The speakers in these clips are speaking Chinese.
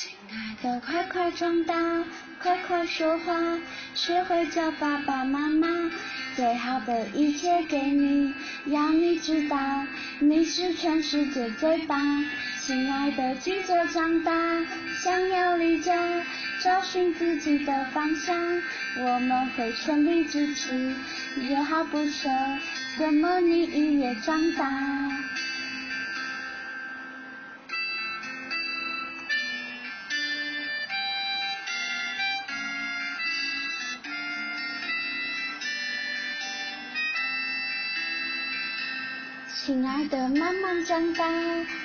亲爱的，快快长大，快快说话，学会叫爸爸妈妈。最好的一切给你，要你知道，你是全世界最棒。亲爱的，记着长大，想要离家，找寻自己的方向。我们会全力支持，也好不舍，怎么你一夜长大？亲爱的，慢慢长大，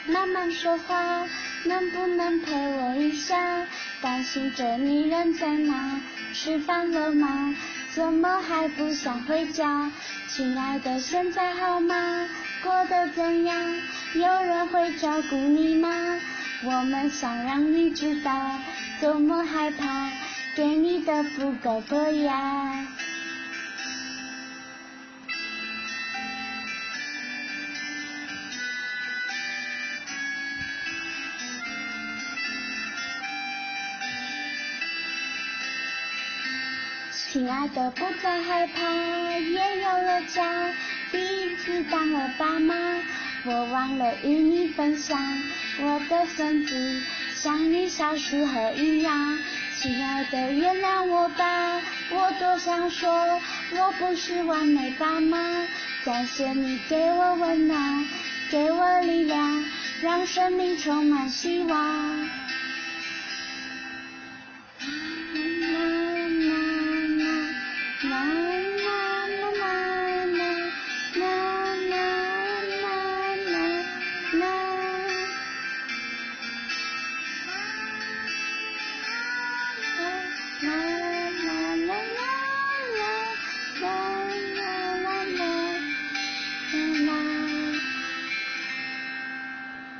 慢慢说话，能不能陪我一下？担心着你人在哪？吃饭了吗？怎么还不想回家？亲爱的，现在好吗？过得怎样？有人会照顾你吗？我们想让你知道，多么害怕，给你的不够多呀。亲爱的，不再害怕，也有了家，第一次当了爸妈，我忘了与你分享，我的孙子像你小时候一样。亲爱的，原谅我吧，我多想说，我不是完美爸妈，感谢你给我温暖，给我力量，让生命充满希望。No.